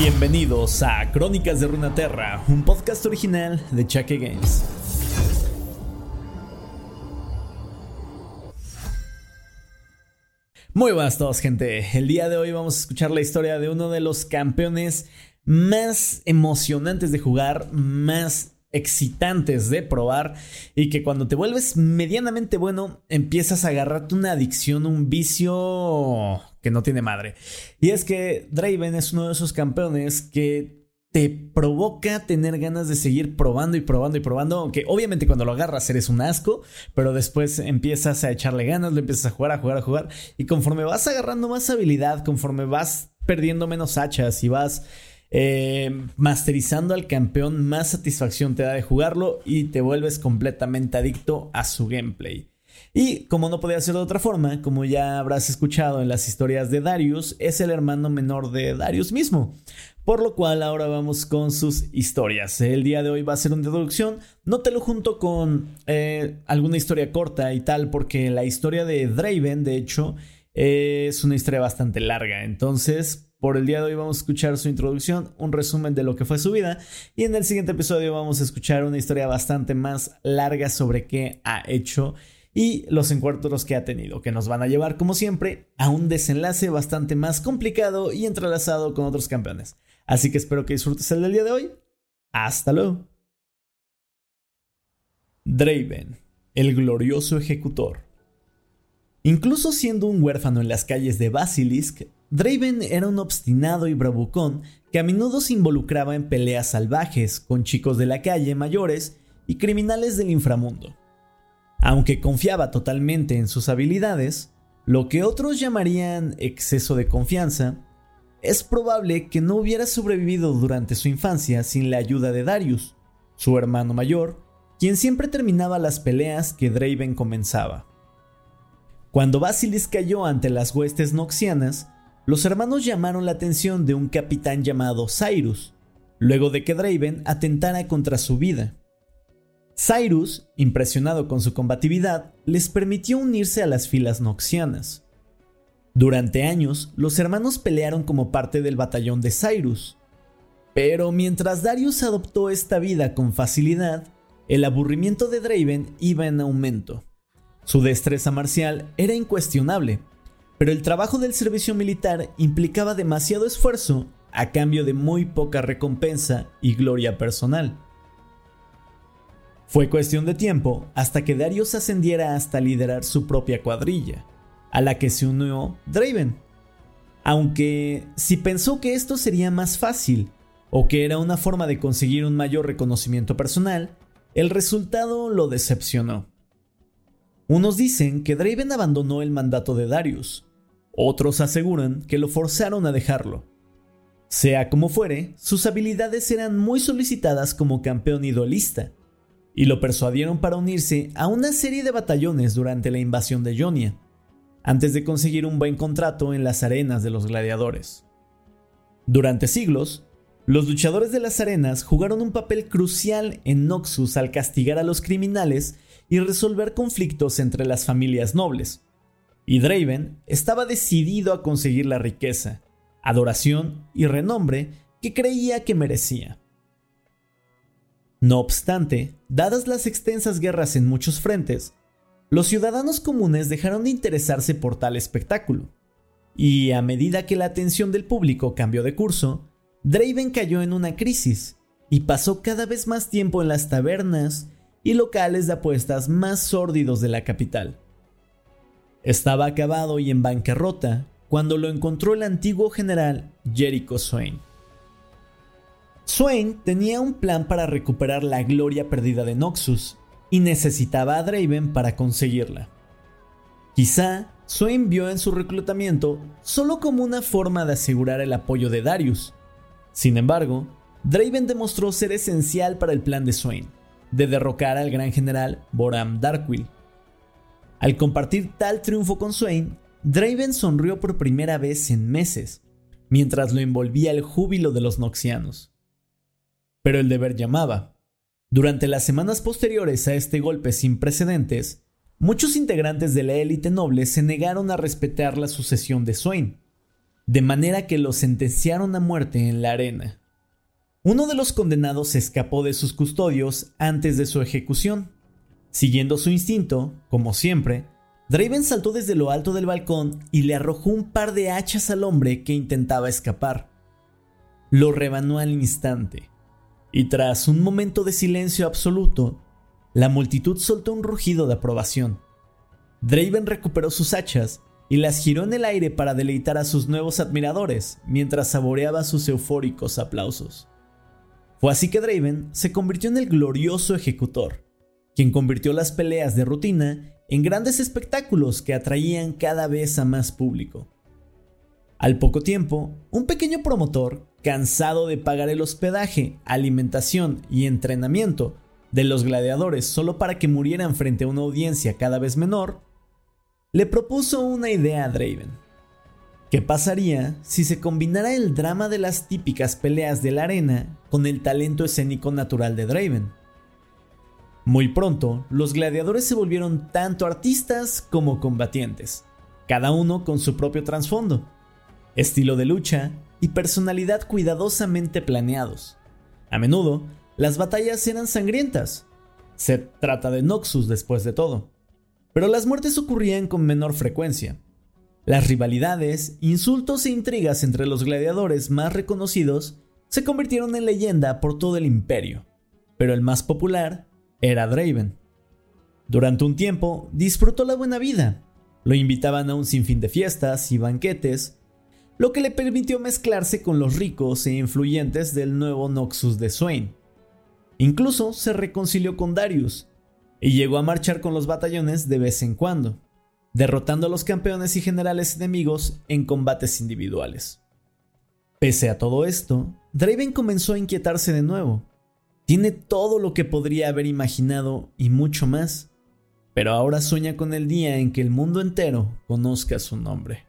Bienvenidos a Crónicas de Runaterra, un podcast original de Chaque Games. Muy buenas a todos, gente. El día de hoy vamos a escuchar la historia de uno de los campeones más emocionantes de jugar, más excitantes de probar y que cuando te vuelves medianamente bueno empiezas a agarrarte una adicción, un vicio que no tiene madre. Y es que Draven es uno de esos campeones que te provoca tener ganas de seguir probando y probando y probando, aunque obviamente cuando lo agarras eres un asco, pero después empiezas a echarle ganas, lo empiezas a jugar, a jugar, a jugar, y conforme vas agarrando más habilidad, conforme vas perdiendo menos hachas y vas eh, masterizando al campeón, más satisfacción te da de jugarlo y te vuelves completamente adicto a su gameplay. Y como no podía ser de otra forma, como ya habrás escuchado en las historias de Darius, es el hermano menor de Darius mismo. Por lo cual ahora vamos con sus historias. El día de hoy va a ser una introducción. No te lo junto con eh, alguna historia corta y tal, porque la historia de Draven, de hecho, es una historia bastante larga. Entonces, por el día de hoy vamos a escuchar su introducción, un resumen de lo que fue su vida y en el siguiente episodio vamos a escuchar una historia bastante más larga sobre qué ha hecho y los encuentros que ha tenido, que nos van a llevar como siempre a un desenlace bastante más complicado y entrelazado con otros campeones. Así que espero que disfrutes el del día de hoy. Hasta luego. Draven, el glorioso ejecutor. Incluso siendo un huérfano en las calles de Basilisk, Draven era un obstinado y bravucón que a menudo se involucraba en peleas salvajes con chicos de la calle mayores y criminales del inframundo. Aunque confiaba totalmente en sus habilidades, lo que otros llamarían exceso de confianza, es probable que no hubiera sobrevivido durante su infancia sin la ayuda de Darius, su hermano mayor, quien siempre terminaba las peleas que Draven comenzaba. Cuando Basilis cayó ante las huestes noxianas, los hermanos llamaron la atención de un capitán llamado Cyrus, luego de que Draven atentara contra su vida. Cyrus, impresionado con su combatividad, les permitió unirse a las filas noxianas. Durante años, los hermanos pelearon como parte del batallón de Cyrus. Pero mientras Darius adoptó esta vida con facilidad, el aburrimiento de Draven iba en aumento. Su destreza marcial era incuestionable, pero el trabajo del servicio militar implicaba demasiado esfuerzo a cambio de muy poca recompensa y gloria personal. Fue cuestión de tiempo hasta que Darius ascendiera hasta liderar su propia cuadrilla, a la que se unió Draven. Aunque si pensó que esto sería más fácil o que era una forma de conseguir un mayor reconocimiento personal, el resultado lo decepcionó. Unos dicen que Draven abandonó el mandato de Darius, otros aseguran que lo forzaron a dejarlo. Sea como fuere, sus habilidades eran muy solicitadas como campeón idolista, y lo persuadieron para unirse a una serie de batallones durante la invasión de Jonia, antes de conseguir un buen contrato en las arenas de los gladiadores. Durante siglos, los luchadores de las arenas jugaron un papel crucial en Noxus al castigar a los criminales y resolver conflictos entre las familias nobles y Draven estaba decidido a conseguir la riqueza, adoración y renombre que creía que merecía. No obstante, dadas las extensas guerras en muchos frentes, los ciudadanos comunes dejaron de interesarse por tal espectáculo, y a medida que la atención del público cambió de curso, Draven cayó en una crisis y pasó cada vez más tiempo en las tabernas y locales de apuestas más sórdidos de la capital. Estaba acabado y en bancarrota cuando lo encontró el antiguo general Jericho Swain. Swain tenía un plan para recuperar la gloria perdida de Noxus y necesitaba a Draven para conseguirla. Quizá Swain vio en su reclutamiento solo como una forma de asegurar el apoyo de Darius. Sin embargo, Draven demostró ser esencial para el plan de Swain, de derrocar al gran general Boram Darkwill. Al compartir tal triunfo con Swain, Draven sonrió por primera vez en meses, mientras lo envolvía el júbilo de los noxianos. Pero el deber llamaba. Durante las semanas posteriores a este golpe sin precedentes, muchos integrantes de la élite noble se negaron a respetar la sucesión de Swain. de manera que lo sentenciaron a muerte en la arena. Uno de los condenados escapó de sus custodios antes de su ejecución. Siguiendo su instinto, como siempre, Draven saltó desde lo alto del balcón y le arrojó un par de hachas al hombre que intentaba escapar. Lo rebanó al instante, y tras un momento de silencio absoluto, la multitud soltó un rugido de aprobación. Draven recuperó sus hachas y las giró en el aire para deleitar a sus nuevos admiradores mientras saboreaba sus eufóricos aplausos. Fue así que Draven se convirtió en el glorioso ejecutor, quien convirtió las peleas de rutina en grandes espectáculos que atraían cada vez a más público. Al poco tiempo, un pequeño promotor, cansado de pagar el hospedaje, alimentación y entrenamiento de los gladiadores solo para que murieran frente a una audiencia cada vez menor, le propuso una idea a Draven. ¿Qué pasaría si se combinara el drama de las típicas peleas de la arena con el talento escénico natural de Draven? Muy pronto, los gladiadores se volvieron tanto artistas como combatientes, cada uno con su propio trasfondo, estilo de lucha y personalidad cuidadosamente planeados. A menudo, las batallas eran sangrientas. Se trata de Noxus después de todo pero las muertes ocurrían con menor frecuencia. Las rivalidades, insultos e intrigas entre los gladiadores más reconocidos se convirtieron en leyenda por todo el imperio, pero el más popular era Draven. Durante un tiempo disfrutó la buena vida, lo invitaban a un sinfín de fiestas y banquetes, lo que le permitió mezclarse con los ricos e influyentes del nuevo Noxus de Swain. Incluso se reconcilió con Darius, y llegó a marchar con los batallones de vez en cuando, derrotando a los campeones y generales enemigos en combates individuales. Pese a todo esto, Draven comenzó a inquietarse de nuevo. Tiene todo lo que podría haber imaginado y mucho más, pero ahora sueña con el día en que el mundo entero conozca su nombre.